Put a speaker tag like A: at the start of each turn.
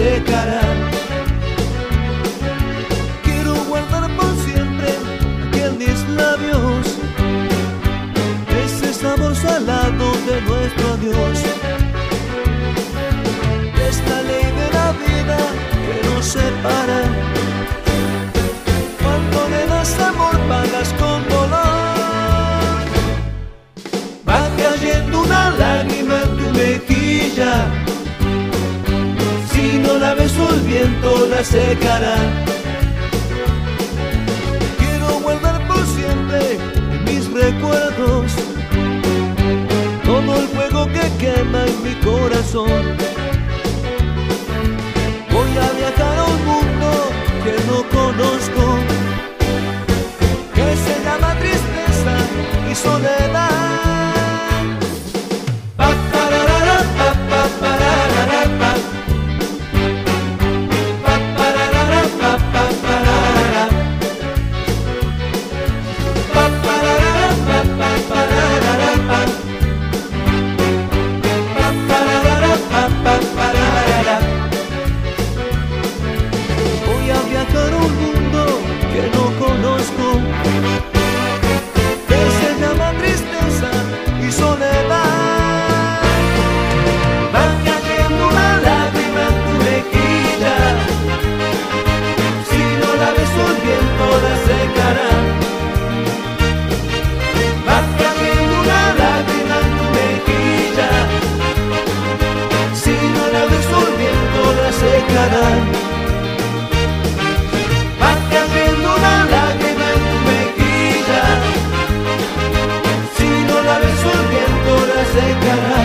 A: secará. Quiero guardar por siempre aquí en mis labios ese sabor salado de nuestro adiós. Esta ley de la vida que nos separa. Cuando le das amor pagas con dolor. Va cayendo una lágrima en tu mejilla. Viento la secará. Quiero guardar por siempre mis recuerdos todo el fuego que quema en mi corazón. Voy a viajar a un mundo que no conozco, que se llama tristeza y soledad. tocarán. Vas cayendo una lágrima en tu mejilla, si no la beso el viento la secará.